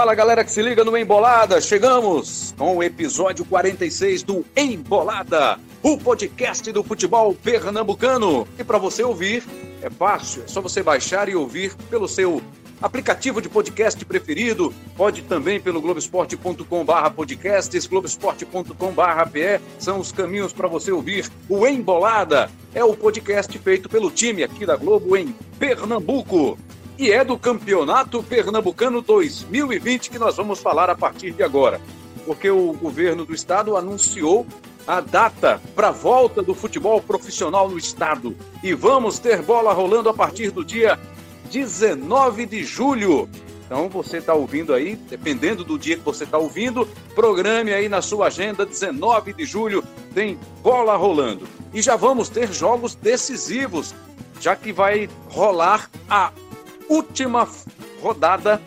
Fala galera que se liga no Embolada, chegamos com o episódio 46 do Embolada, o podcast do futebol pernambucano. E para você ouvir, é fácil, é só você baixar e ouvir pelo seu aplicativo de podcast preferido, pode também pelo globesport.com/barra podcasts, globesport.com/pe, são os caminhos para você ouvir o Embolada. É o podcast feito pelo time aqui da Globo em Pernambuco e é do Campeonato Pernambucano 2020 que nós vamos falar a partir de agora. Porque o governo do estado anunciou a data para a volta do futebol profissional no estado. E vamos ter bola rolando a partir do dia 19 de julho. Então você está ouvindo aí, dependendo do dia que você está ouvindo, programe aí na sua agenda, 19 de julho tem bola rolando. E já vamos ter jogos decisivos, já que vai rolar a última rodada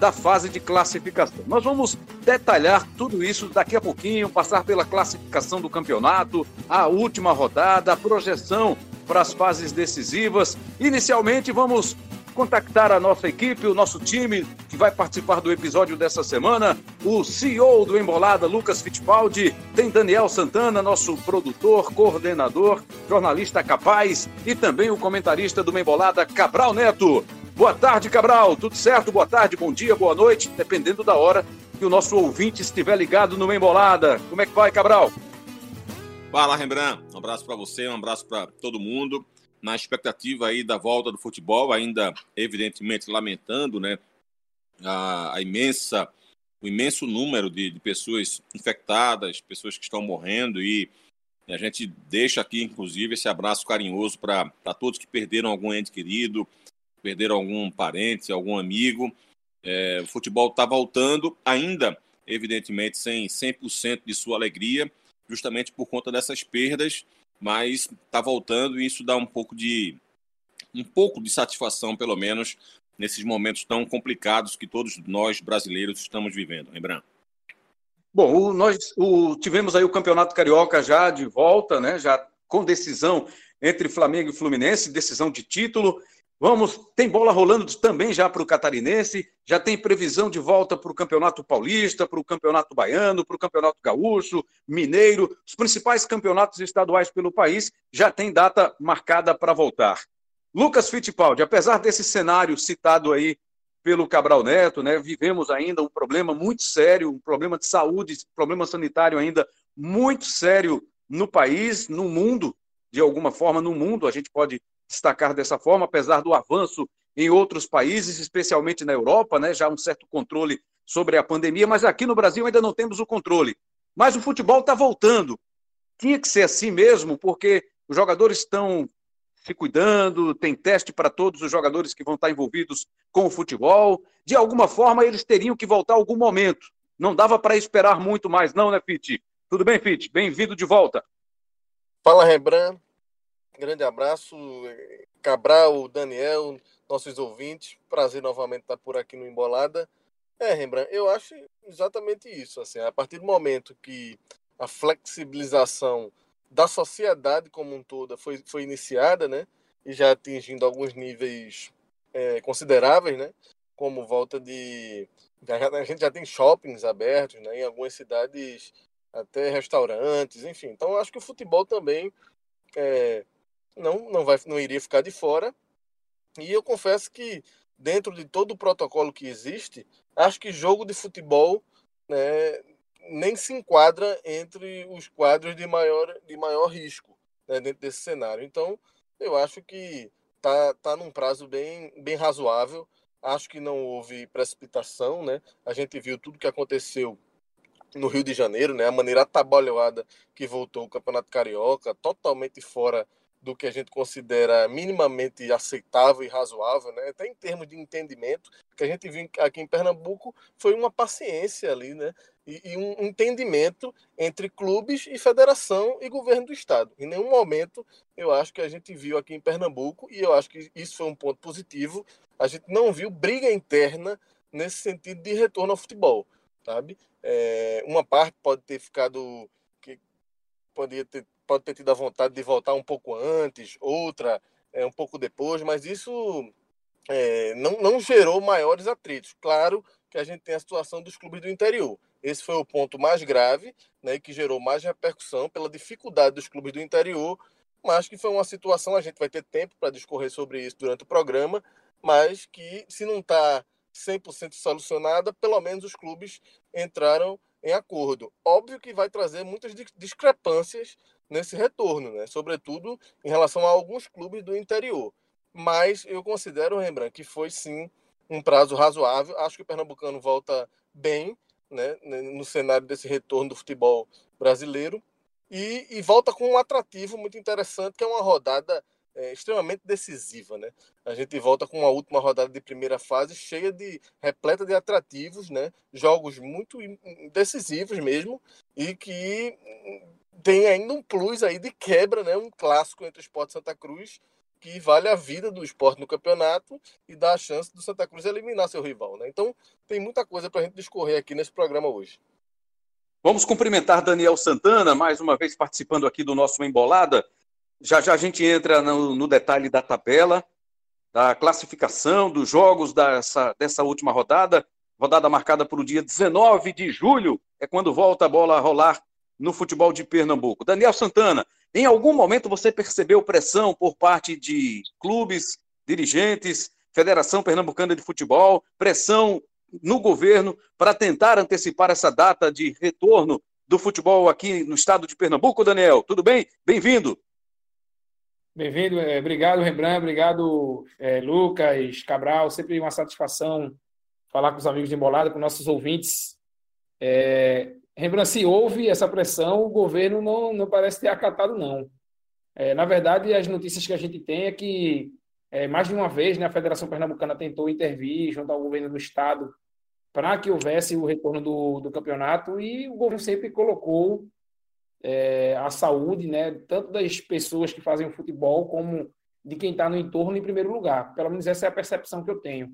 da fase de classificação. Nós vamos detalhar tudo isso daqui a pouquinho, passar pela classificação do campeonato, a última rodada, a projeção para as fases decisivas. Inicialmente, vamos contactar a nossa equipe, o nosso time que vai participar do episódio dessa semana, o CEO do Embolada, Lucas Fittipaldi, tem Daniel Santana, nosso produtor, coordenador, jornalista capaz e também o comentarista do Embolada, Cabral Neto. Boa tarde, Cabral. Tudo certo? Boa tarde, bom dia, boa noite, dependendo da hora que o nosso ouvinte estiver ligado no Embolada. Como é que vai, Cabral? Fala, Rembrandt. Um abraço para você, um abraço para todo mundo. Na expectativa aí da volta do futebol, ainda evidentemente lamentando, né, a, a imensa, o imenso número de, de pessoas infectadas, pessoas que estão morrendo e a gente deixa aqui, inclusive, esse abraço carinhoso para todos que perderam algum ente querido, perderam algum parente, algum amigo. É, o futebol está voltando, ainda, evidentemente, sem 100% de sua alegria, justamente por conta dessas perdas, mas está voltando e isso dá um pouco de um pouco de satisfação, pelo menos, nesses momentos tão complicados que todos nós brasileiros estamos vivendo. Lembrando. Bom, o, nós o, tivemos aí o Campeonato Carioca já de volta, né? Já com decisão entre Flamengo e Fluminense, decisão de título. Vamos, tem bola rolando também já para o catarinense, já tem previsão de volta para o Campeonato Paulista, para o Campeonato Baiano, para o Campeonato Gaúcho, Mineiro, os principais campeonatos estaduais pelo país já tem data marcada para voltar. Lucas Fittipaldi, apesar desse cenário citado aí pelo Cabral Neto, né, vivemos ainda um problema muito sério, um problema de saúde, problema sanitário ainda muito sério no país, no mundo, de alguma forma no mundo, a gente pode destacar dessa forma, apesar do avanço em outros países, especialmente na Europa, né, já um certo controle sobre a pandemia, mas aqui no Brasil ainda não temos o controle. Mas o futebol está voltando. Tinha que ser assim mesmo, porque os jogadores estão se cuidando, tem teste para todos os jogadores que vão estar envolvidos com o futebol. De alguma forma, eles teriam que voltar algum momento. Não dava para esperar muito mais, não, né, Fit? Tudo bem, Fit? Bem-vindo de volta. Fala, Rembrandt. Grande abraço, Cabral, Daniel, nossos ouvintes. Prazer novamente estar por aqui no Embolada. É, Rembrandt, eu acho exatamente isso. Assim, a partir do momento que a flexibilização da sociedade como um todo foi, foi iniciada, né, e já atingindo alguns níveis é, consideráveis, né, como volta de a gente já tem shoppings abertos, né, em algumas cidades até restaurantes, enfim. Então acho que o futebol também é, não, não, vai, não iria ficar de fora. E eu confesso que, dentro de todo o protocolo que existe, acho que jogo de futebol né, nem se enquadra entre os quadros de maior, de maior risco né, dentro desse cenário. Então, eu acho que tá, tá num prazo bem, bem razoável. Acho que não houve precipitação, né? A gente viu tudo que aconteceu no Rio de Janeiro, né? A maneira atabalhoada que voltou o Campeonato Carioca, totalmente fora do que a gente considera minimamente aceitável e razoável, né? até em termos de entendimento, que a gente viu aqui em Pernambuco foi uma paciência ali, né? E, e, um entendimento entre clubes e federação e governo do estado. Em nenhum momento eu acho que a gente viu aqui em Pernambuco, e eu acho que isso foi um ponto positivo, a gente não viu briga interna nesse sentido de retorno ao futebol, sabe? É, uma parte pode ter ficado que poderia ter pode ter tido a vontade de voltar um pouco antes, outra é, um pouco depois, mas isso é, não, não gerou maiores atritos. Claro que a gente tem a situação dos clubes do interior. Esse foi o ponto mais grave, né, que gerou mais repercussão pela dificuldade dos clubes do interior, mas que foi uma situação, a gente vai ter tempo para discorrer sobre isso durante o programa, mas que se não está 100% solucionada, pelo menos os clubes entraram em acordo. Óbvio que vai trazer muitas discrepâncias nesse retorno, né? sobretudo em relação a alguns clubes do interior. Mas eu considero, Rembrandt, que foi sim um prazo razoável. Acho que o Pernambucano volta bem né, no cenário desse retorno do futebol brasileiro e, e volta com um atrativo muito interessante, que é uma rodada é, extremamente decisiva, né? A gente volta com uma última rodada de primeira fase cheia de repleta de atrativos, né? Jogos muito decisivos mesmo e que tem ainda um plus aí de quebra, né? Um clássico entre o Sport Santa Cruz que vale a vida do esporte no campeonato e dá a chance do Santa Cruz eliminar seu rival, né? Então tem muita coisa para a gente discorrer aqui nesse programa hoje. Vamos cumprimentar Daniel Santana, mais uma vez participando aqui do nosso Embolada. Já já a gente entra no, no detalhe da tabela, da classificação dos jogos dessa, dessa última rodada, rodada marcada para o dia 19 de julho, é quando volta a bola a rolar no futebol de Pernambuco. Daniel Santana, em algum momento você percebeu pressão por parte de clubes, dirigentes, Federação Pernambucana de Futebol, pressão no governo para tentar antecipar essa data de retorno do futebol aqui no estado de Pernambuco, Daniel? Tudo bem? Bem-vindo. Bem-vindo, é, obrigado Rembrandt, obrigado é, Lucas, Cabral, sempre uma satisfação falar com os amigos de Embolada, com nossos ouvintes. É, Rembrandt, se houve essa pressão, o governo não, não parece ter acatado, não. É, na verdade, as notícias que a gente tem é que é, mais de uma vez né, a Federação Pernambucana tentou intervir junto ao governo do Estado para que houvesse o retorno do, do campeonato e o governo sempre colocou é, a saúde, né, tanto das pessoas que fazem o futebol como de quem está no entorno em primeiro lugar. Pelo menos essa é a percepção que eu tenho.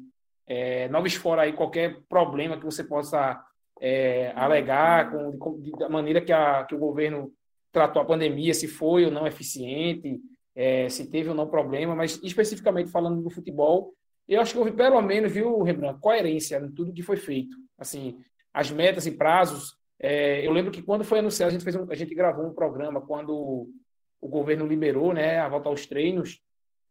É, não fora aí qualquer problema que você possa é, alegar com, com, da maneira que, a, que o governo tratou a pandemia, se foi ou não eficiente, é, se teve ou não problema, mas especificamente falando do futebol, eu acho que houve pelo menos, viu, Rembrandt, coerência em tudo que foi feito. Assim, as metas e prazos é, eu lembro que quando foi anunciado, a gente, fez um, a gente gravou um programa quando o governo liberou né, a volta aos treinos,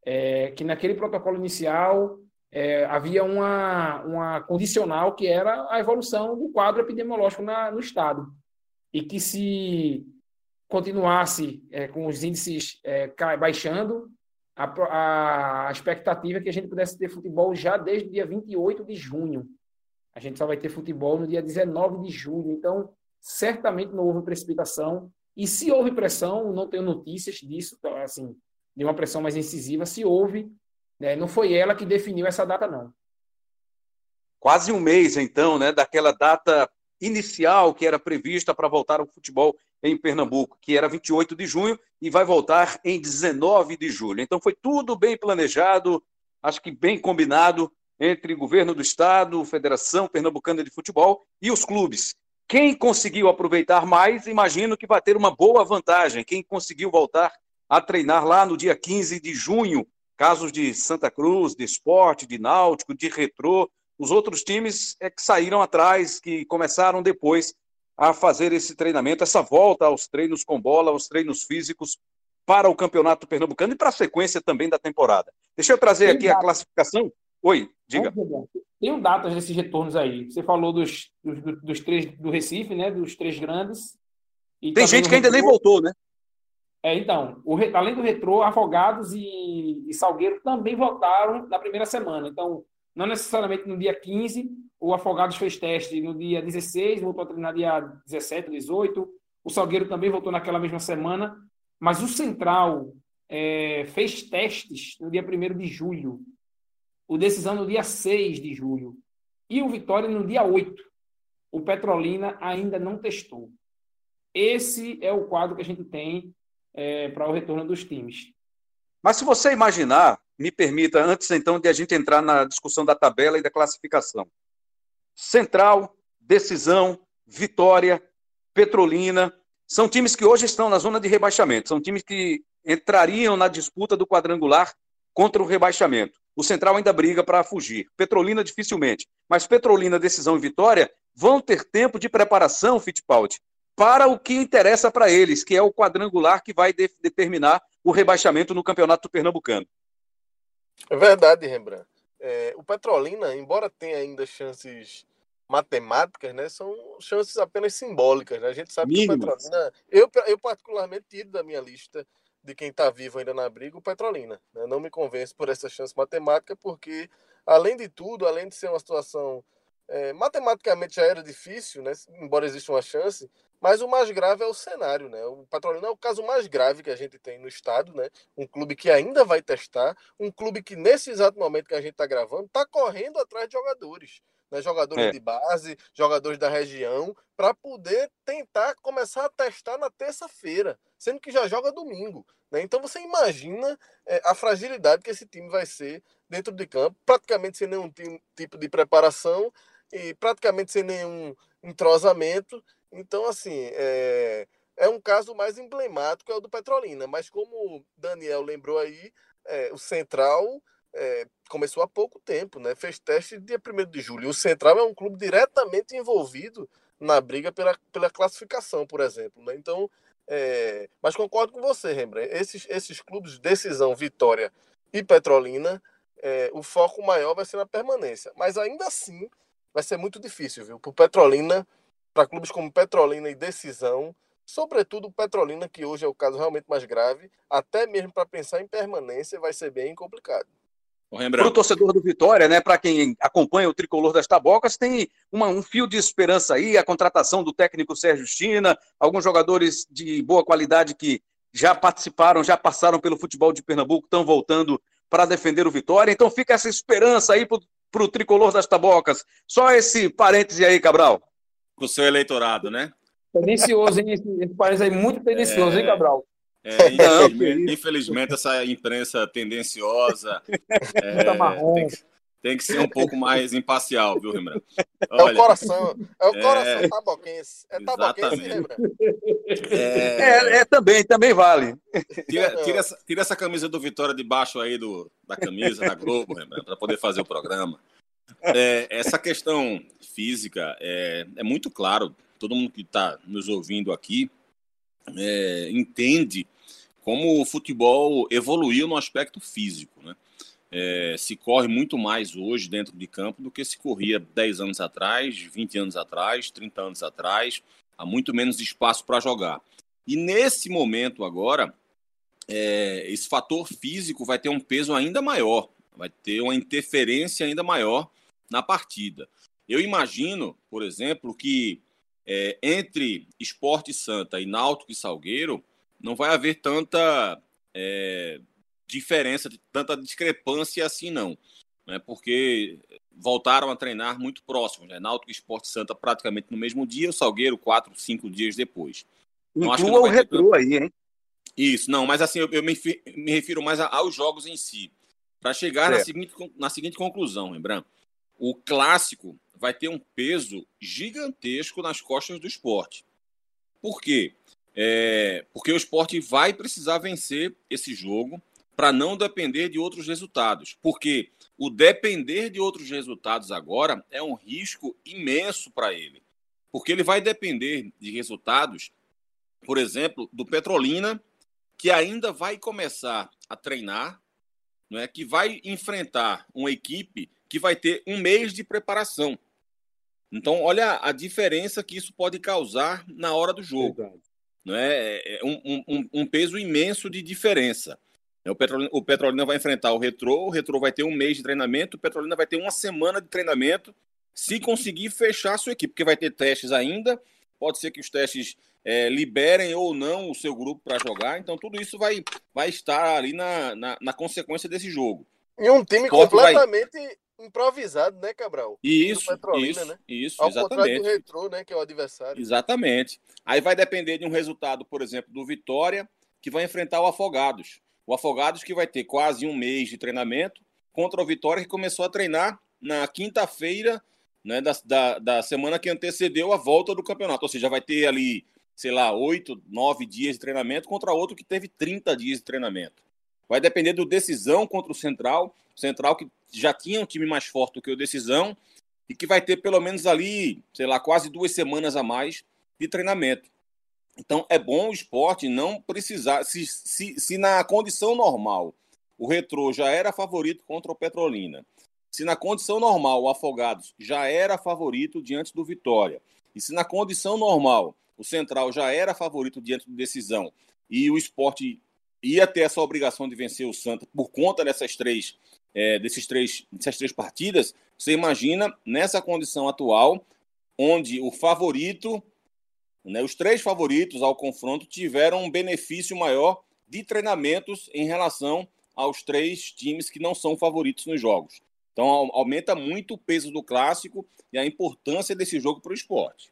é, que naquele protocolo inicial é, havia uma, uma condicional que era a evolução do quadro epidemiológico na, no Estado. E que se continuasse é, com os índices é, baixando, a, a expectativa é que a gente pudesse ter futebol já desde o dia 28 de junho. A gente só vai ter futebol no dia 19 de julho. Então, certamente não houve precipitação. E se houve pressão, não tenho notícias disso, assim, de uma pressão mais incisiva. Se houve, né, não foi ela que definiu essa data, não. Quase um mês, então, né, daquela data inicial que era prevista para voltar ao futebol em Pernambuco, que era 28 de junho e vai voltar em 19 de julho. Então foi tudo bem planejado, acho que bem combinado entre governo do estado, Federação Pernambucana de Futebol e os clubes. Quem conseguiu aproveitar mais, imagino que vai ter uma boa vantagem. Quem conseguiu voltar a treinar lá no dia 15 de junho, casos de Santa Cruz, de Esporte, de Náutico, de Retrô, os outros times é que saíram atrás, que começaram depois a fazer esse treinamento, essa volta aos treinos com bola, aos treinos físicos para o Campeonato Pernambucano e para a sequência também da temporada. Deixa eu trazer aqui a classificação Oi, diga. Tem datas desses retornos aí. Você falou dos, dos, dos, três do Recife, né? Dos três grandes. Tem gente que ainda nem voltou, né? É, então, o, além do retrô, Afogados e, e, Salgueiro também voltaram na primeira semana. Então, não necessariamente no dia 15, o Afogados fez teste no dia 16, voltou a treinar dia 17, 18. O Salgueiro também voltou naquela mesma semana. Mas o Central é, fez testes no dia 1 de julho o Decisão no dia 6 de julho e o Vitória no dia 8. O Petrolina ainda não testou. Esse é o quadro que a gente tem é, para o retorno dos times. Mas se você imaginar, me permita, antes então de a gente entrar na discussão da tabela e da classificação. Central, Decisão, Vitória, Petrolina, são times que hoje estão na zona de rebaixamento, são times que entrariam na disputa do quadrangular contra o rebaixamento. O Central ainda briga para fugir. Petrolina dificilmente. Mas Petrolina, decisão e vitória vão ter tempo de preparação, Fittipaldi, para o que interessa para eles, que é o quadrangular que vai de determinar o rebaixamento no Campeonato Pernambucano. É verdade, Rembrandt. É, o Petrolina, embora tenha ainda chances matemáticas, né, são chances apenas simbólicas. Né? A gente sabe que o Petrolina. Eu, eu, particularmente, tiro da minha lista de quem está vivo ainda na briga o Petrolina. Né? Não me convence por essa chance matemática, porque, além de tudo, além de ser uma situação. É, matematicamente já era difícil, né? embora exista uma chance, mas o mais grave é o cenário, né? O Patrolina é o caso mais grave que a gente tem no estado, né? Um clube que ainda vai testar, um clube que nesse exato momento que a gente está gravando está correndo atrás de jogadores né, jogadores é. de base, jogadores da região, para poder tentar começar a testar na terça-feira, sendo que já joga domingo. Né? Então você imagina é, a fragilidade que esse time vai ser dentro de campo, praticamente sem nenhum tipo de preparação e praticamente sem nenhum entrosamento. Então, assim, é, é um caso mais emblemático, é o do Petrolina. Mas como o Daniel lembrou aí, é, o Central é, começou há pouco tempo, né? Fez teste dia 1 de julho. O Central é um clube diretamente envolvido na briga pela, pela classificação, por exemplo. Né? Então, é... mas concordo com você, Rembrandt. Esses, esses clubes, Decisão, Vitória e Petrolina, é, o foco maior vai ser na permanência. Mas ainda assim, vai ser muito difícil, viu? Para Petrolina, para clubes como Petrolina e Decisão, sobretudo Petrolina, que hoje é o caso realmente mais grave, até mesmo para pensar em permanência vai ser bem complicado. Para o torcedor do Vitória, né, para quem acompanha o tricolor das tabocas, tem uma, um fio de esperança aí, a contratação do técnico Sérgio China, alguns jogadores de boa qualidade que já participaram, já passaram pelo futebol de Pernambuco, estão voltando para defender o Vitória. Então fica essa esperança aí para o tricolor das tabocas. Só esse parêntese aí, Cabral. Com o seu eleitorado, né? Tendencioso, hein? Esse, esse parêntese aí muito tendencioso, é... hein, Cabral? É, infelizmente, infelizmente, essa imprensa tendenciosa é, tem, que, tem, que, ser um pouco mais imparcial, viu, Rembrandt? Olha, é o coração, é o coração é, taboquense. É taboquense, Rembrandt. É, é, é, também, também vale. Tira, tira, essa, tira essa camisa do Vitória debaixo aí do, da camisa da Globo, Rembrandt, para poder fazer o programa. É, essa questão física é, é muito claro. Todo mundo que está nos ouvindo aqui é, entende como o futebol evoluiu no aspecto físico. Né? É, se corre muito mais hoje dentro de campo do que se corria 10 anos atrás, 20 anos atrás, 30 anos atrás. Há muito menos espaço para jogar. E nesse momento agora, é, esse fator físico vai ter um peso ainda maior, vai ter uma interferência ainda maior na partida. Eu imagino, por exemplo, que é, entre Esporte Santa e Náutico e Salgueiro, não vai haver tanta é, diferença, tanta discrepância assim, não. Né? Porque voltaram a treinar muito próximos. Né? Náutico e Esporte Santa praticamente no mesmo dia, o Salgueiro quatro, cinco dias depois. Não Inclua o retrô tanto... aí, hein? Isso, não, mas assim, eu, eu me, me, refiro mais aos jogos em si. Para chegar na seguinte, na seguinte conclusão, lembrando, o clássico vai ter um peso gigantesco nas costas do esporte. Por quê? É, porque o esporte vai precisar vencer esse jogo para não depender de outros resultados. Porque o depender de outros resultados agora é um risco imenso para ele. Porque ele vai depender de resultados, por exemplo, do Petrolina, que ainda vai começar a treinar, não é? que vai enfrentar uma equipe que vai ter um mês de preparação. Então, olha a diferença que isso pode causar na hora do jogo. Não é? é, é um, um, um, peso imenso de diferença. É, o Petrolina, o Petrolina vai enfrentar o Retrô, o Retrô vai ter um mês de treinamento, o Petrolina vai ter uma semana de treinamento, se conseguir fechar a sua equipe, porque vai ter testes ainda, pode ser que os testes é, liberem ou não o seu grupo para jogar, então tudo isso vai, vai estar ali na, na, na consequência desse jogo. E um time completamente vai improvisado, né, Cabral? Isso, isso, né? isso, Ao exatamente. do Retrô, né, que é o adversário. Exatamente. Aí vai depender de um resultado, por exemplo, do Vitória, que vai enfrentar o Afogados. O Afogados que vai ter quase um mês de treinamento contra o Vitória, que começou a treinar na quinta-feira né, da, da, da semana que antecedeu a volta do campeonato. Ou seja, vai ter ali, sei lá, oito, nove dias de treinamento contra outro que teve 30 dias de treinamento. vai depender do decisão contra o Central. Central que já tinha um time mais forte do que o decisão e que vai ter pelo menos ali, sei lá, quase duas semanas a mais de treinamento. Então é bom o esporte não precisar. Se, se, se na condição normal o Retrô já era favorito contra o Petrolina, se na condição normal o Afogados já era favorito diante do Vitória, e se na condição normal o Central já era favorito diante do Decisão e o esporte ia ter essa obrigação de vencer o Santa por conta dessas três, é, desses três, dessas três partidas, você imagina nessa condição atual, onde o favorito né, os três favoritos ao confronto tiveram um benefício maior de treinamentos em relação aos três times que não são favoritos nos jogos. Então aumenta muito o peso do clássico e a importância desse jogo para o esporte.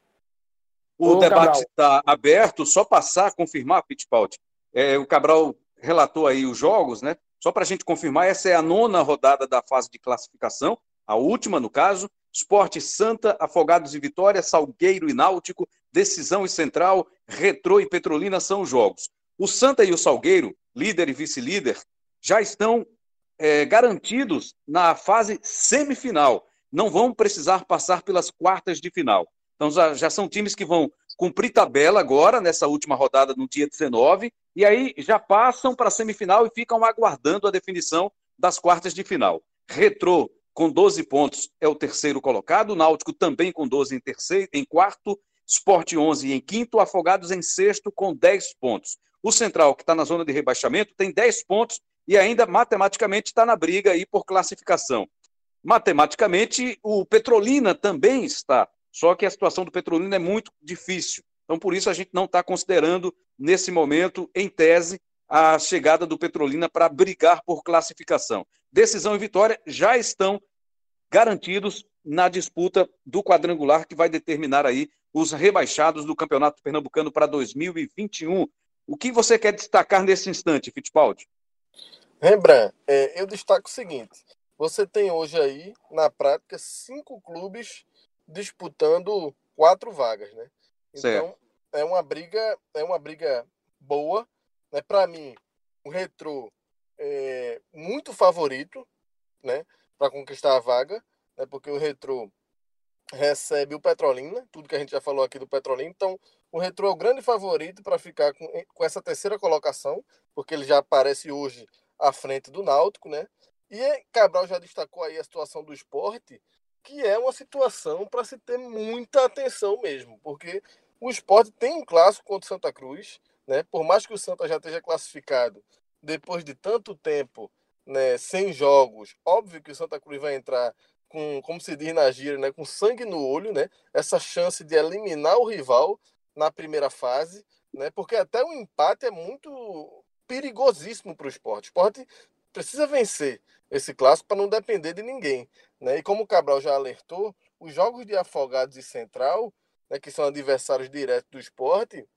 O Ô, debate está aberto, só passar, confirmar, Fittipaldi. É, o Cabral relatou aí os jogos, né? Só para a gente confirmar, essa é a nona rodada da fase de classificação, a última no caso. Esporte Santa, Afogados e Vitória, Salgueiro e Náutico, Decisão e Central, Retrô e Petrolina são os jogos. O Santa e o Salgueiro, líder e vice-líder, já estão é, garantidos na fase semifinal. Não vão precisar passar pelas quartas de final. Então já, já são times que vão cumprir tabela agora, nessa última rodada, no dia 19, e aí já passam para a semifinal e ficam aguardando a definição das quartas de final. Retrô com 12 pontos, é o terceiro colocado. O Náutico também com 12 em, terceiro, em quarto. Sport 11 em quinto. Afogados em sexto com 10 pontos. O Central, que está na zona de rebaixamento, tem 10 pontos e ainda matematicamente está na briga aí por classificação. Matematicamente, o Petrolina também está, só que a situação do Petrolina é muito difícil. Então, por isso, a gente não está considerando, nesse momento, em tese, a chegada do Petrolina para brigar por classificação. Decisão e vitória já estão garantidos na disputa do quadrangular que vai determinar aí os rebaixados do Campeonato Pernambucano para 2021. O que você quer destacar nesse instante, Fittipaldi? Rembrandt, é, eu destaco o seguinte: você tem hoje aí, na prática, cinco clubes disputando quatro vagas, né? Então, certo. é uma briga, é uma briga boa né? Para mim, o Retro é muito favorito né? para conquistar a vaga, né? porque o Retro recebe o Petrolina, tudo que a gente já falou aqui do Petrolina. Então, o Retro é o grande favorito para ficar com, com essa terceira colocação, porque ele já aparece hoje à frente do Náutico, né? E Cabral já destacou aí a situação do esporte, que é uma situação para se ter muita atenção mesmo, porque o esporte tem um clássico contra o Santa Cruz, né? Por mais que o Santa já esteja classificado depois de tanto tempo né, sem jogos, óbvio que o Santa Cruz vai entrar com, como se diz na gira, né, com sangue no olho, né? Essa chance de eliminar o rival na primeira fase, né? Porque até o empate é muito perigosíssimo para o esporte. O esporte precisa vencer esse clássico para não depender de ninguém, né? E como o Cabral já alertou, os jogos de Afogados e Central, né, que são adversários diretos do esporte,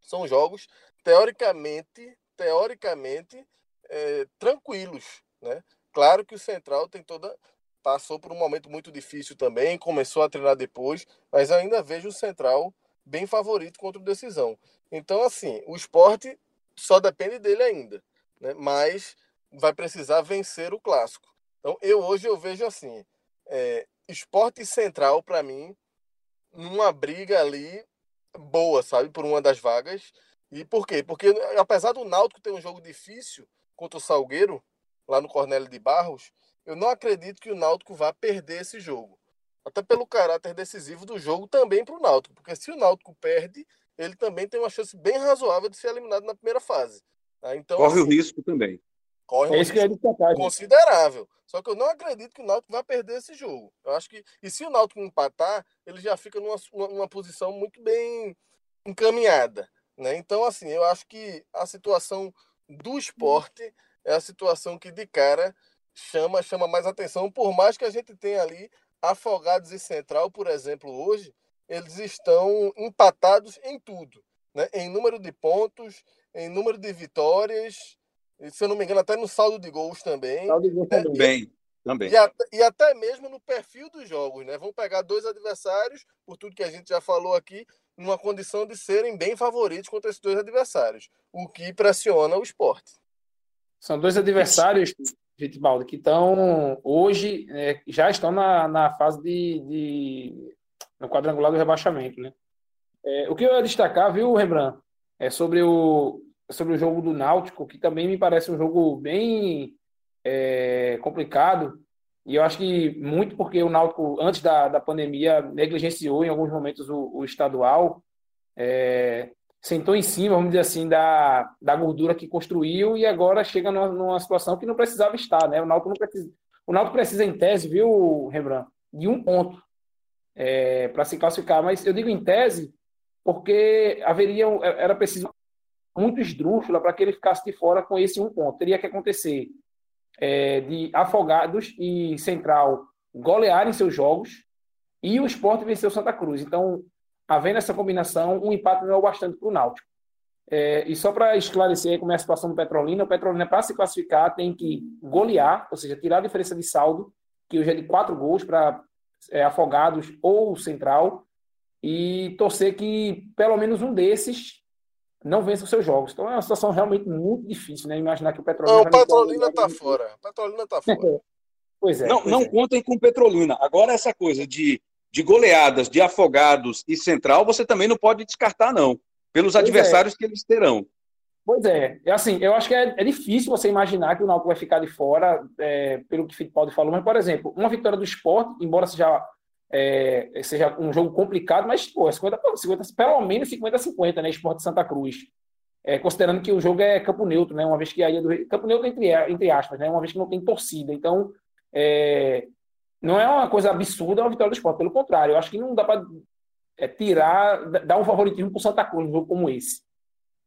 são jogos teoricamente, teoricamente é, tranquilos, né? Claro que o Central tem toda passou por um momento muito difícil também, começou a treinar depois, mas ainda vejo o Central bem favorito contra o Decisão. Então, assim, o esporte só depende dele ainda, né? mas vai precisar vencer o clássico. Então, eu hoje eu vejo assim, é, esporte central para mim, numa briga ali boa, sabe, por uma das vagas. E por quê? Porque apesar do Náutico ter um jogo difícil contra o Salgueiro, lá no Cornélio de Barros, eu não acredito que o Náutico vá perder esse jogo. Até pelo caráter decisivo do jogo também para o Náutico. Porque se o Náutico perde, ele também tem uma chance bem razoável de ser eliminado na primeira fase. Tá? Então, corre assim, o risco também. Corre é um risco considerável. Só que eu não acredito que o Náutico vai perder esse jogo. Eu acho que. E se o Náutico empatar, ele já fica numa, numa posição muito bem encaminhada. Né? Então, assim, eu acho que a situação do esporte é a situação que de cara chama, chama mais atenção, por mais que a gente tenha ali Afogados e Central, por exemplo, hoje, eles estão empatados em tudo, né? em número de pontos, em número de vitórias, e, se eu não me engano, até no saldo de gols também. Saldo de gols né? também. E, também. E, até, e até mesmo no perfil dos jogos, né? Vão pegar dois adversários, por tudo que a gente já falou aqui, numa condição de serem bem favoritos contra esses dois adversários, o que pressiona o esporte. São dois adversários, Vitibaldo, que estão hoje, é, já estão na, na fase de, de, no quadrangular do rebaixamento, né? É, o que eu ia destacar, viu, Rembrandt, é sobre o, sobre o jogo do Náutico, que também me parece um jogo bem é, complicado, e eu acho que muito porque o Náutico, antes da, da pandemia, negligenciou em alguns momentos o, o estadual, é, sentou em cima, vamos dizer assim, da, da gordura que construiu e agora chega numa, numa situação que não precisava estar, né? O Náutico não precisa, o Náutico precisa em tese, viu, Rembrandt, de um ponto é, para se classificar, mas eu digo em tese porque haveria era preciso muito esdrúxula para que ele ficasse de fora com esse um ponto. Teria que acontecer é, de Afogados e Central golearem seus jogos e o esporte venceu Santa Cruz. Então, havendo essa combinação, um empate não é o bastante para o Náutico. É, e só para esclarecer como é a situação do Petrolina, o Petrolina, para se classificar, tem que golear, ou seja, tirar a diferença de saldo, que hoje é de quatro gols para é, Afogados ou Central, e torcer que pelo menos um desses não vença os seus jogos. Então é uma situação realmente muito difícil, né? Imaginar que o Petrolina. Não, o Petrolina está fora. O Petrolina está fora. pois é. Não, pois não é. contem com Petrolina. Agora, essa coisa de de goleadas de Afogados e Central, você também não pode descartar, não, pelos pois é. adversários é. que eles terão. Pois é, é assim, eu acho que é, é, difícil você imaginar que o Náutico vai ficar de fora, é, pelo que o Fittipaldi falou, mas, por exemplo, uma vitória do esporte, embora seja, é, seja um jogo complicado, mas, pô, 50, 50, pelo menos 50-50, né, esporte de Santa Cruz. É, considerando que o jogo é campo neutro, né, uma vez que aí é do campo neutro entre, entre aspas, né, uma vez que não tem torcida, então é, não é uma coisa absurda uma vitória do esporte, pelo contrário, eu acho que não dá para é, tirar, dar um favoritismo para o Santa Cruz num jogo como esse.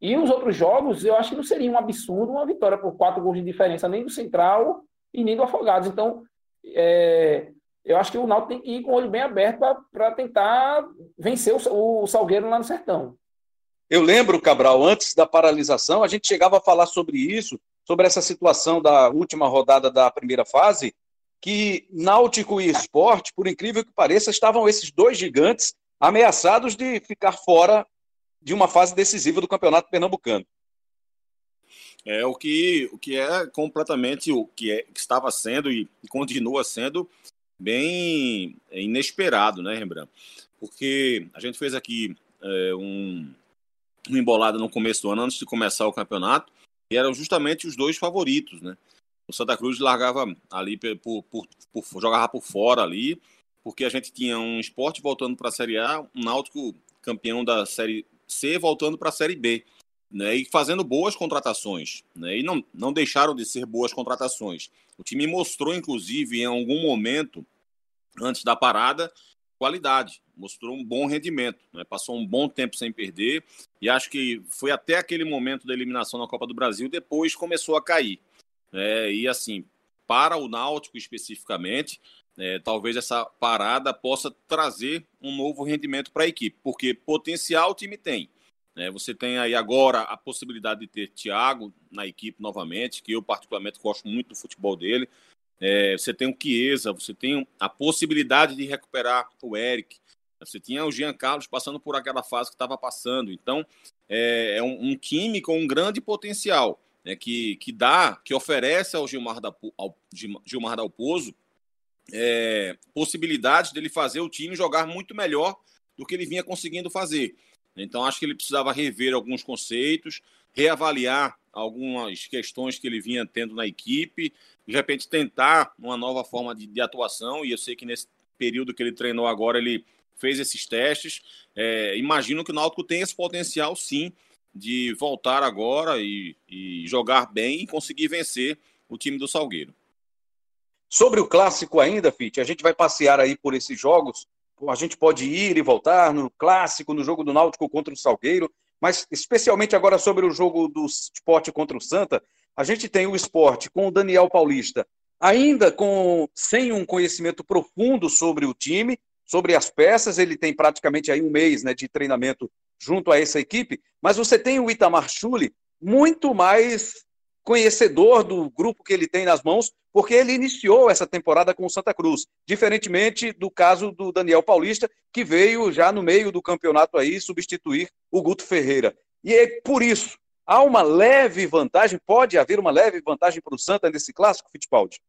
E os outros jogos, eu acho que não seria um absurdo uma vitória por quatro gols de diferença, nem do Central e nem do Afogados. Então, é, eu acho que o Náutico tem que ir com o olho bem aberto para tentar vencer o, o Salgueiro lá no Sertão. Eu lembro, Cabral, antes da paralisação, a gente chegava a falar sobre isso, sobre essa situação da última rodada da primeira fase, que Náutico e Esporte, por incrível que pareça, estavam esses dois gigantes ameaçados de ficar fora de uma fase decisiva do Campeonato Pernambucano. É o que, o que é completamente o que, é, que estava sendo e, continua sendo bem inesperado, né, Rembrandt? Porque a gente fez aqui é, um, um embolado no começo do ano, antes de começar o campeonato, e eram justamente os dois favoritos, né? O Santa Cruz largava ali por, por, por, jogava por fora ali, porque a gente tinha um esporte voltando para a Série A, um Náutico campeão da Série C voltando para a Série B, né, e fazendo boas contratações, né, e não, não deixaram de ser boas contratações. O time mostrou, inclusive, em algum momento, antes da parada, qualidade, mostrou um bom rendimento, né, passou um bom tempo sem perder, e acho que foi até aquele momento da eliminação na Copa do Brasil, depois começou a cair. É, e assim, para o Náutico especificamente, é, talvez essa parada possa trazer um novo rendimento para a equipe, porque potencial o time tem. É, você tem aí agora a possibilidade de ter Thiago na equipe novamente, que eu particularmente gosto muito do futebol dele. É, você tem o Chiesa, você tem a possibilidade de recuperar o Eric. Você tinha o Jean Carlos passando por aquela fase que estava passando. Então, é, é um, um time com um grande potencial né, que, que dá, que oferece ao Gilmar, da, ao Gilmar Dalpozo é, possibilidades dele fazer o time jogar muito melhor do que ele vinha conseguindo fazer. Então, acho que ele precisava rever alguns conceitos, reavaliar algumas questões que ele vinha tendo na equipe, de repente tentar uma nova forma de, de atuação. E eu sei que nesse período que ele treinou agora, ele fez esses testes. É, imagino que o Náutico tem esse potencial, sim, de voltar agora e, e jogar bem e conseguir vencer o time do Salgueiro. Sobre o clássico ainda, Fit, a gente vai passear aí por esses jogos. A gente pode ir e voltar no clássico, no jogo do Náutico contra o Salgueiro, mas especialmente agora sobre o jogo do esporte contra o Santa, a gente tem o esporte com o Daniel Paulista, ainda com sem um conhecimento profundo sobre o time, sobre as peças, ele tem praticamente aí um mês né, de treinamento junto a essa equipe, mas você tem o Itamar Chuli muito mais conhecedor do grupo que ele tem nas mãos, porque ele iniciou essa temporada com o Santa Cruz, diferentemente do caso do Daniel Paulista, que veio já no meio do campeonato aí substituir o Guto Ferreira. E é por isso há uma leve vantagem, pode haver uma leve vantagem para o Santa nesse clássico, Fittipaldi?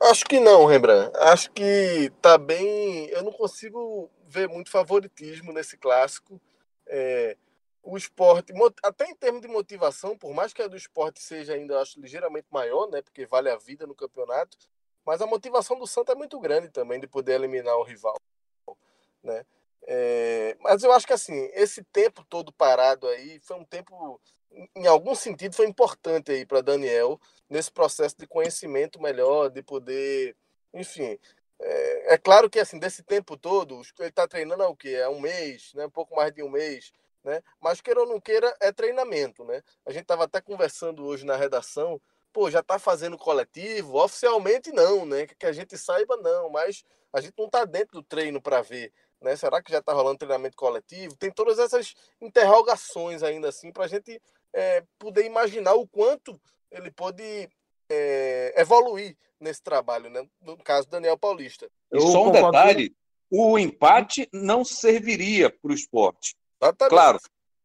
Acho que não, Rembrandt. Acho que tá bem. Eu não consigo ver muito favoritismo nesse clássico. É, o esporte, até em termos de motivação, por mais que a do esporte seja ainda, acho, ligeiramente maior, né? Porque vale a vida no campeonato, mas a motivação do Santa é muito grande também de poder eliminar o rival, né? É, mas eu acho que assim, esse tempo todo parado aí foi um tempo, em algum sentido, foi importante aí para Daniel nesse processo de conhecimento melhor, de poder, enfim. É, é claro que assim, desse tempo todo, ele está treinando há o quê? Há um mês, né? um pouco mais de um mês né? Mas queira ou não queira, é treinamento, né? A gente estava até conversando hoje na redação, pô, já está fazendo coletivo? Oficialmente não, né? Que a gente saiba não, mas a gente não está dentro do treino para ver, né? Será que já está rolando treinamento coletivo? Tem todas essas interrogações ainda assim para a gente é, poder imaginar o quanto ele pode é, evoluir nesse trabalho, né? No caso, Daniel Paulista. E só um detalhe: o empate não serviria para o esporte. Exatamente. Claro,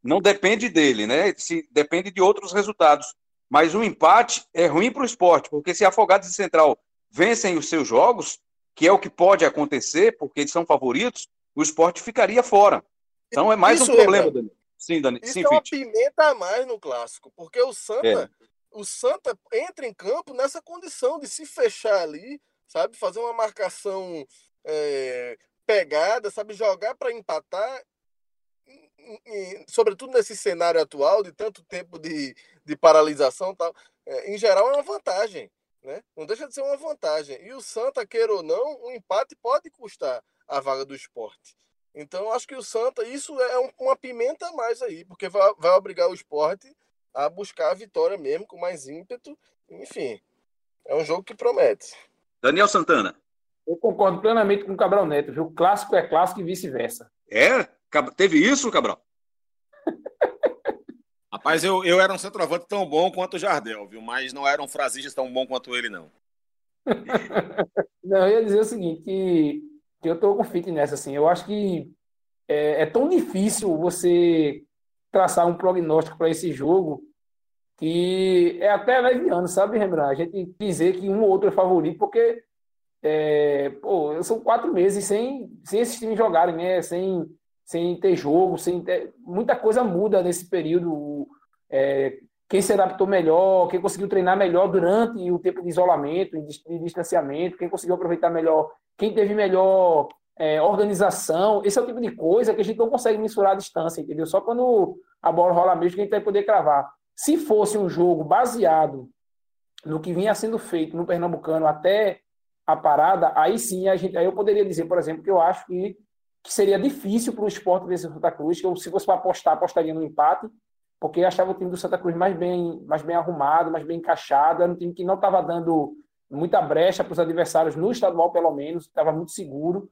não depende dele, né? Se, depende de outros resultados. Mas o empate é ruim para o esporte, porque se Afogados e Central vencem os seus jogos, que é o que pode acontecer, porque eles são favoritos, o esporte ficaria fora. Então é mais Isso um problema, Dani. Sim, Dani. Isso Sim, é uma pimenta a mais no clássico, porque o Santa, é. O Santa entra em campo nessa condição de se fechar ali, sabe, fazer uma marcação é, pegada, sabe, jogar para empatar sobretudo nesse cenário atual de tanto tempo de, de paralisação tal, é, em geral é uma vantagem, né? Não deixa de ser uma vantagem. E o Santa, queira ou não, um empate pode custar a vaga do esporte. Então, acho que o Santa, isso é uma pimenta a mais aí, porque vai, vai obrigar o esporte a buscar a vitória mesmo, com mais ímpeto. Enfim, é um jogo que promete. Daniel Santana. Eu concordo plenamente com o Cabral Neto, viu? Clássico é clássico e vice-versa. É? Teve isso, Cabral? Rapaz, eu, eu era um centroavante tão bom quanto o Jardel, viu? Mas não era um frasista tão bom quanto ele, não. não, eu ia dizer o seguinte, que, que eu tô com fit nessa, assim. Eu acho que é, é tão difícil você traçar um prognóstico para esse jogo que é até leviano, sabe, Rembrandt? A gente dizer que um ou outro é favorito, porque é, pô, são quatro meses sem, sem esses times jogarem, né? Sem sem ter jogo, sem ter... muita coisa muda nesse período. É, quem se adaptou melhor, quem conseguiu treinar melhor durante o tempo de isolamento, de distanciamento, quem conseguiu aproveitar melhor, quem teve melhor é, organização, esse é o tipo de coisa que a gente não consegue mensurar a distância, entendeu? Só quando a bola rola mesmo que a gente vai poder cravar. Se fosse um jogo baseado no que vinha sendo feito no Pernambucano até a parada, aí sim a gente, aí eu poderia dizer, por exemplo, que eu acho que que seria difícil para o esporte vencer o Santa Cruz, que eu, se fosse para apostar, apostaria no empate, porque achava o time do Santa Cruz mais bem, mais bem arrumado, mais bem encaixado, era um time que não estava dando muita brecha para os adversários, no estadual pelo menos, estava muito seguro,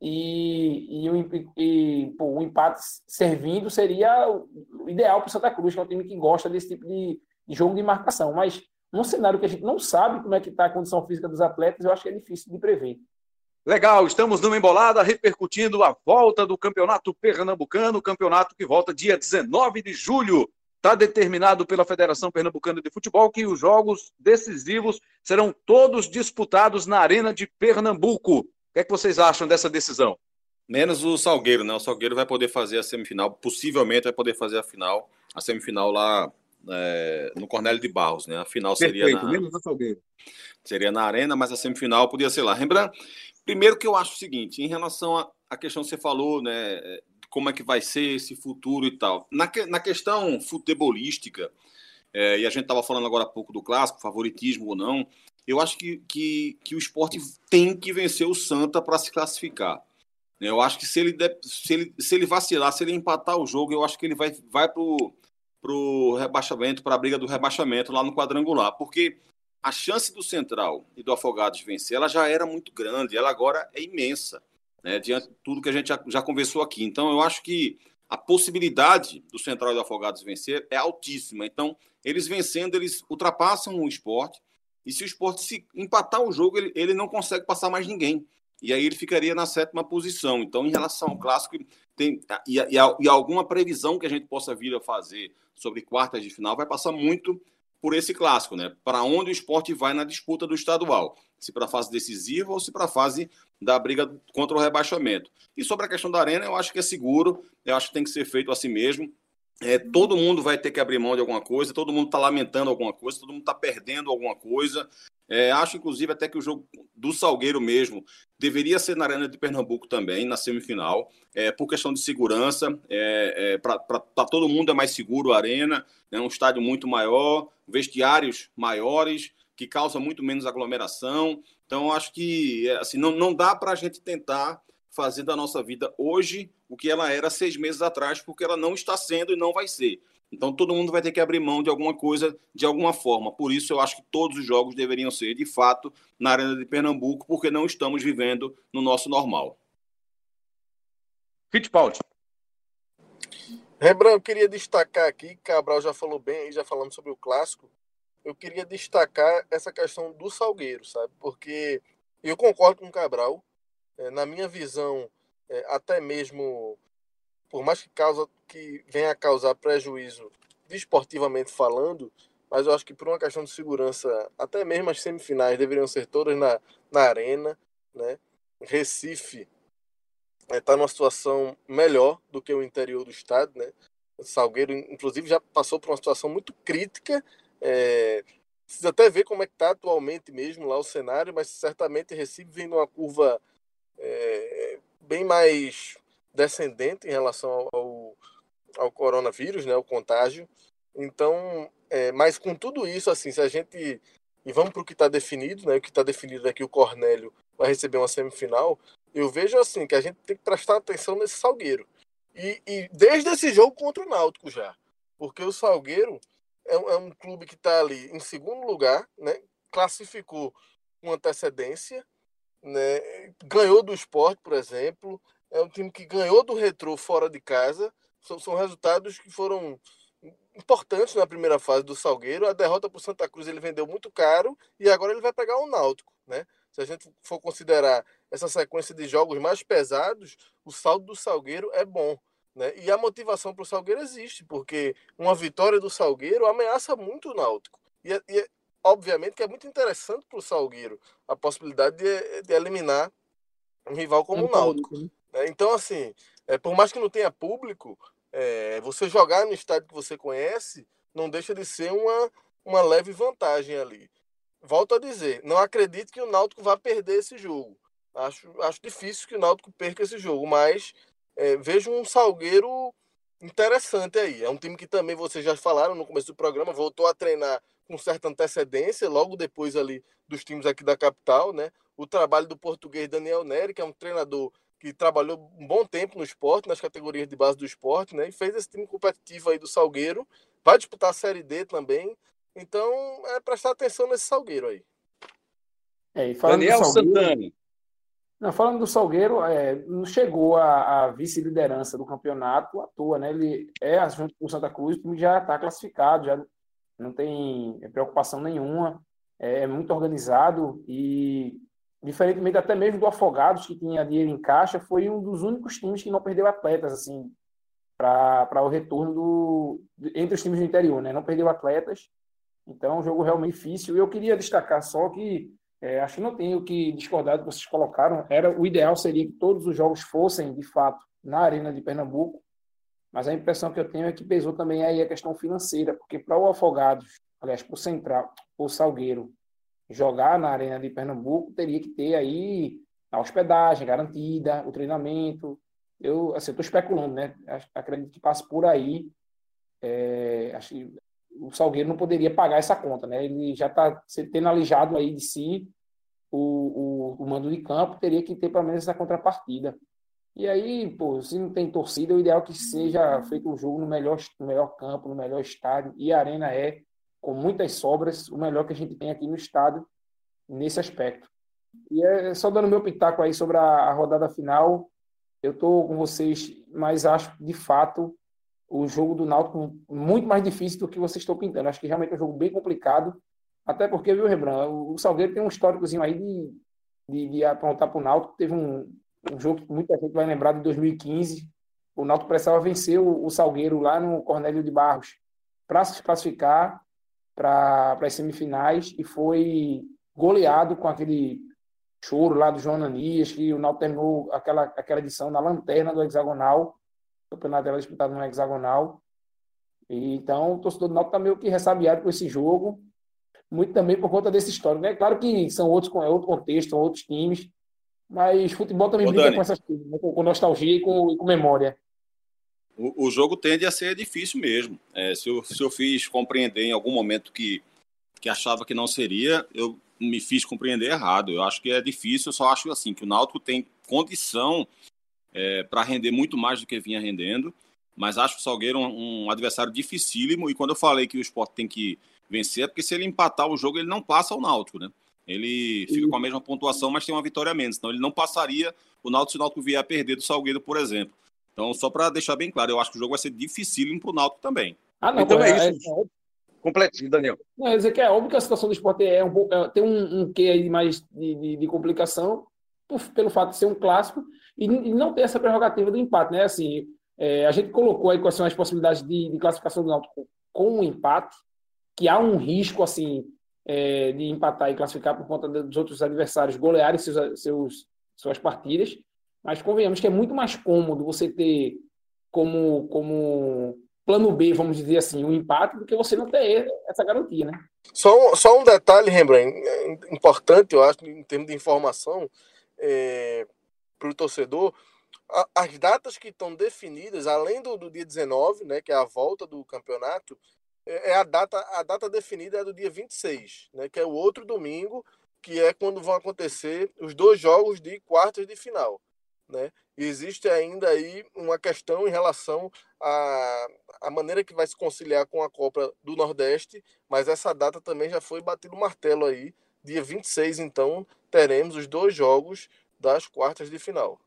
e, e, e pô, o empate servindo seria o ideal para o Santa Cruz, que é um time que gosta desse tipo de, de jogo de marcação, mas num cenário que a gente não sabe como é que está a condição física dos atletas, eu acho que é difícil de prever. Legal, estamos numa embolada repercutindo a volta do Campeonato Pernambucano, campeonato que volta dia 19 de julho. Está determinado pela Federação Pernambucana de Futebol que os jogos decisivos serão todos disputados na Arena de Pernambuco. O que é que vocês acham dessa decisão? Menos o Salgueiro, né? O Salgueiro vai poder fazer a semifinal, possivelmente vai poder fazer a final, a semifinal lá é, no Cornélio de Barros, né? A final Perfeito, seria na, menos o Salgueiro. Seria na Arena, mas a semifinal podia ser lá. Rembrandt, Primeiro que eu acho o seguinte, em relação à questão que você falou, né, como é que vai ser esse futuro e tal. Na, que, na questão futebolística, é, e a gente estava falando agora há pouco do clássico, favoritismo ou não, eu acho que, que, que o esporte tem que vencer o Santa para se classificar. Eu acho que se ele, se, ele, se ele vacilar, se ele empatar o jogo, eu acho que ele vai, vai para o rebaixamento, para a briga do rebaixamento lá no quadrangular. Porque a chance do Central e do Afogados vencer, ela já era muito grande, ela agora é imensa, né, diante de tudo que a gente já, já conversou aqui. Então, eu acho que a possibilidade do Central e do Afogados vencer é altíssima. Então, eles vencendo, eles ultrapassam o esporte, e se o esporte se empatar o jogo, ele, ele não consegue passar mais ninguém. e aí ele ficaria na sétima posição. Então, em relação ao clássico, tem e, e, e alguma previsão que a gente possa vir a fazer sobre quartas de final vai passar muito por esse clássico, né? Para onde o esporte vai na disputa do estadual? Se para a fase decisiva ou se para a fase da briga contra o rebaixamento. E sobre a questão da arena, eu acho que é seguro, eu acho que tem que ser feito assim mesmo. É, todo mundo vai ter que abrir mão de alguma coisa, todo mundo está lamentando alguma coisa, todo mundo está perdendo alguma coisa. É, acho, inclusive, até que o jogo do Salgueiro mesmo deveria ser na Arena de Pernambuco também, na semifinal, é, por questão de segurança. É, é para todo mundo é mais seguro a Arena, é um estádio muito maior, vestiários maiores, que causa muito menos aglomeração. Então, acho que é, assim, não, não dá para a gente tentar fazer da nossa vida hoje o que ela era seis meses atrás, porque ela não está sendo e não vai ser. Então todo mundo vai ter que abrir mão de alguma coisa de alguma forma. Por isso eu acho que todos os jogos deveriam ser de fato na Arena de Pernambuco, porque não estamos vivendo no nosso normal. Fittipaldi. Rembrandt, eu queria destacar aqui, Cabral já falou bem, já falamos sobre o clássico. Eu queria destacar essa questão do Salgueiro, sabe? Porque eu concordo com o Cabral. É, na minha visão, é, até mesmo por mais que causa que venha a causar prejuízo desportivamente falando, mas eu acho que por uma questão de segurança, até mesmo as semifinais deveriam ser todas na, na arena, né? Recife está é, tá numa situação melhor do que o interior do estado, né? Salgueiro, inclusive, já passou por uma situação muito crítica. É, precisa até ver como é que está atualmente mesmo lá o cenário, mas certamente Recife vem numa curva é, bem mais descendente em relação ao, ao coronavírus, né, o contágio. Então, é, mas com tudo isso, assim, se a gente e vamos para o que está definido, né? O que está definido é que o Cornélio vai receber uma semifinal. Eu vejo assim que a gente tem que prestar atenção nesse Salgueiro e, e desde esse jogo contra o Náutico já, porque o Salgueiro é, é um clube que está ali em segundo lugar, né? Classificou com antecedência, né? Ganhou do esporte, por exemplo, é um time que ganhou do Retrô fora de casa. São, são resultados que foram importantes na primeira fase do Salgueiro. A derrota para o Santa Cruz ele vendeu muito caro e agora ele vai pegar o Náutico, né? Se a gente for considerar essa sequência de jogos mais pesados, o saldo do Salgueiro é bom. Né? E a motivação para o Salgueiro existe, porque uma vitória do Salgueiro ameaça muito o Náutico. E, é, e é, obviamente que é muito interessante para o Salgueiro a possibilidade de, de eliminar um rival como é o Náutico. Né? Né? Então, assim, é, por mais que não tenha público, é, você jogar no estádio que você conhece não deixa de ser uma, uma leve vantagem ali. Volto a dizer, não acredito que o Náutico vá perder esse jogo. Acho, acho difícil que o Náutico perca esse jogo, mas é, vejo um Salgueiro interessante aí. É um time que também vocês já falaram no começo do programa, voltou a treinar com certa antecedência, logo depois ali dos times aqui da capital, né? O trabalho do português Daniel Neri, que é um treinador que trabalhou um bom tempo no esporte, nas categorias de base do esporte, né? E fez esse time competitivo aí do Salgueiro. Vai disputar a Série D também. Então, é prestar atenção nesse Salgueiro aí. É, e falando Daniel do Salgueiro, Santana. Não, falando do Salgueiro, é, não chegou a, a vice-liderança do campeonato à toa, né? Ele é, junto com o Santa Cruz, o time já está classificado, já não tem preocupação nenhuma, é, é muito organizado e diferentemente até mesmo do Afogados, que tinha dinheiro em caixa, foi um dos únicos times que não perdeu atletas, assim, para o retorno do, entre os times do interior, né? Não perdeu atletas, então é um jogo realmente difícil. Eu queria destacar só que, é, acho que não tenho que discordar do que vocês colocaram, era o ideal seria que todos os jogos fossem, de fato, na Arena de Pernambuco, mas a impressão que eu tenho é que pesou também aí a questão financeira, porque para o Afogados, aliás, para o Central, o Salgueiro, jogar na Arena de Pernambuco, teria que ter aí a hospedagem garantida, o treinamento. Eu assim, estou especulando, né? Acredito que passe por aí. É, acho que o Salgueiro não poderia pagar essa conta, né? Ele já está tendo alijado aí de si o, o, o, mando de campo, teria que ter pelo menos essa contrapartida. E aí, pô, se não tem torcida, o ideal é que seja feito um jogo no melhor, no melhor campo, no melhor estádio, e a Arena é com muitas sobras, o melhor que a gente tem aqui no estado nesse aspecto. E é só dando meu pitaco aí sobre a, a rodada final, eu estou com vocês, mas acho de fato o jogo do Náutico muito mais difícil do que vocês estão pintando. Acho que realmente é um jogo bem complicado, até porque, viu, Rebran, o Salgueiro tem um históricozinho aí de de, de aprontar para o Náutico. Teve um, um jogo que muita gente vai lembrar de 2015. O Náutico precisava vencer o, Salgueiro lá no Cornélio de Barros para se classificar para as semifinais e foi goleado com aquele choro lá do João Ananias, que o Náutico terminou aquela, aquela edição na lanterna do hexagonal, o campeonato era disputado no hexagonal. E, então, o torcedor do Náutico está meio que ressabiado com esse jogo, muito também por conta desse histórico. Né? Claro que são outros, é outro contexto, são outros times, mas futebol também brinca com essas coisas, né? com nostalgia e com, e com memória. O, o, jogo tende a ser difícil mesmo. É, se, eu, se eu fiz compreender em algum momento que, que achava que não seria, eu me fiz compreender errado. Eu acho que é difícil, eu só acho assim que o Náutico tem condição é, para render muito mais do que vinha rendendo, mas acho o Salgueiro um, um, adversário dificílimo. E quando eu falei que o esporte tem que vencer, é porque se ele empatar o jogo, ele não passa o Náutico, né? Ele fica com a mesma pontuação, mas tem uma vitória a menos. Então ele não passaria o Náutico se o Náutico vier a perder do Salgueiro, por exemplo. Então, só para deixar bem claro, eu acho que o jogo vai ser dificílimo para o Náutico também. Ah, não, então é, é isso. É, Completinho, Daniel. Não, quer dizer que é óbvio que a situação do esporte é um pouco, é, tem um, um quê aí mais de, de, de complicação por, pelo fato de ser um clássico e, e, não ter essa prerrogativa do empate, né? Assim, é, a gente colocou aí quais são as possibilidades de, de classificação do Náutico com um empate, que há um risco assim é, de empatar e classificar por conta dos outros adversários golearem seus, seus, suas partidas, mas convenhamos que é muito mais cômodo você ter como, como plano B, vamos dizer assim, um empate, do que você não ter essa garantia, né? Só um, só um detalhe, Rembrandt, importante, eu acho, em termos de informação é, para o torcedor, as datas que estão definidas, além do, do, dia 19, né, que é a volta do campeonato, é, é a data, a data definida é do dia 26, né, que é o outro domingo, que é quando vão acontecer os dois jogos de quartas de final. Né? E existe ainda aí uma questão em relação à, à maneira que vai se conciliar com a Copa do Nordeste, mas essa data também já foi batido o martelo aí. Dia 26, então, teremos os dois jogos das quartas de final.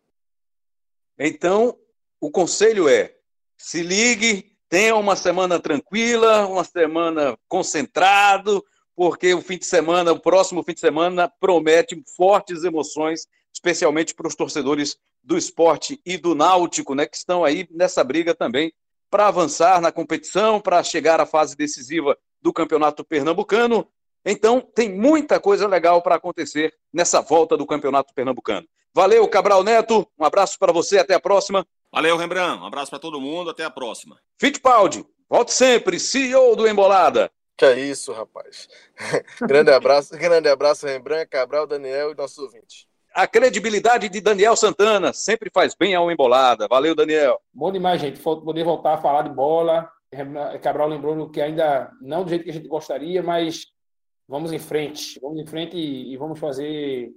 Então, o conselho é: se ligue, tenha uma semana tranquila, uma semana concentrado, porque o fim de semana, o próximo fim de semana, promete fortes emoções, especialmente para os torcedores do esporte e do náutico, né, que estão aí nessa briga também para avançar na competição, para chegar à fase decisiva do Campeonato Pernambucano. Então, tem muita coisa legal para acontecer nessa volta do Campeonato Pernambucano. Valeu, Cabral Neto. Um abraço para você, até a próxima. Valeu, Rembrandt. Um abraço para todo mundo, até a próxima. Fittipaldi, volte sempre, CEO do Embolada. Que é isso, rapaz. grande abraço, grande abraço, Rembrandt, Cabral, Daniel e nossos ouvintes a credibilidade de Daniel Santana sempre faz bem ao embolada. Valeu, Daniel. Bom demais, gente. Poder voltar a falar de bola. Cabral lembrou que ainda não do jeito que a gente gostaria, mas vamos em frente. Vamos em frente e, e vamos fazer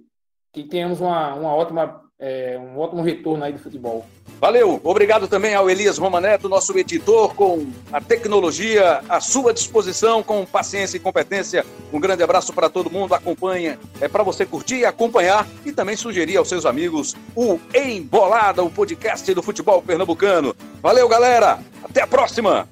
que tenhamos uma, uma ótima, é, um ótimo retorno aí do futebol. Valeu, obrigado também ao Elias Romaneto, nosso editor, com a tecnologia à sua disposição, com paciência e competência. Um grande abraço para todo mundo, acompanha, é para você curtir, acompanhar e também sugerir aos seus amigos o Embolada, o podcast do futebol pernambucano. Valeu, galera, até a próxima!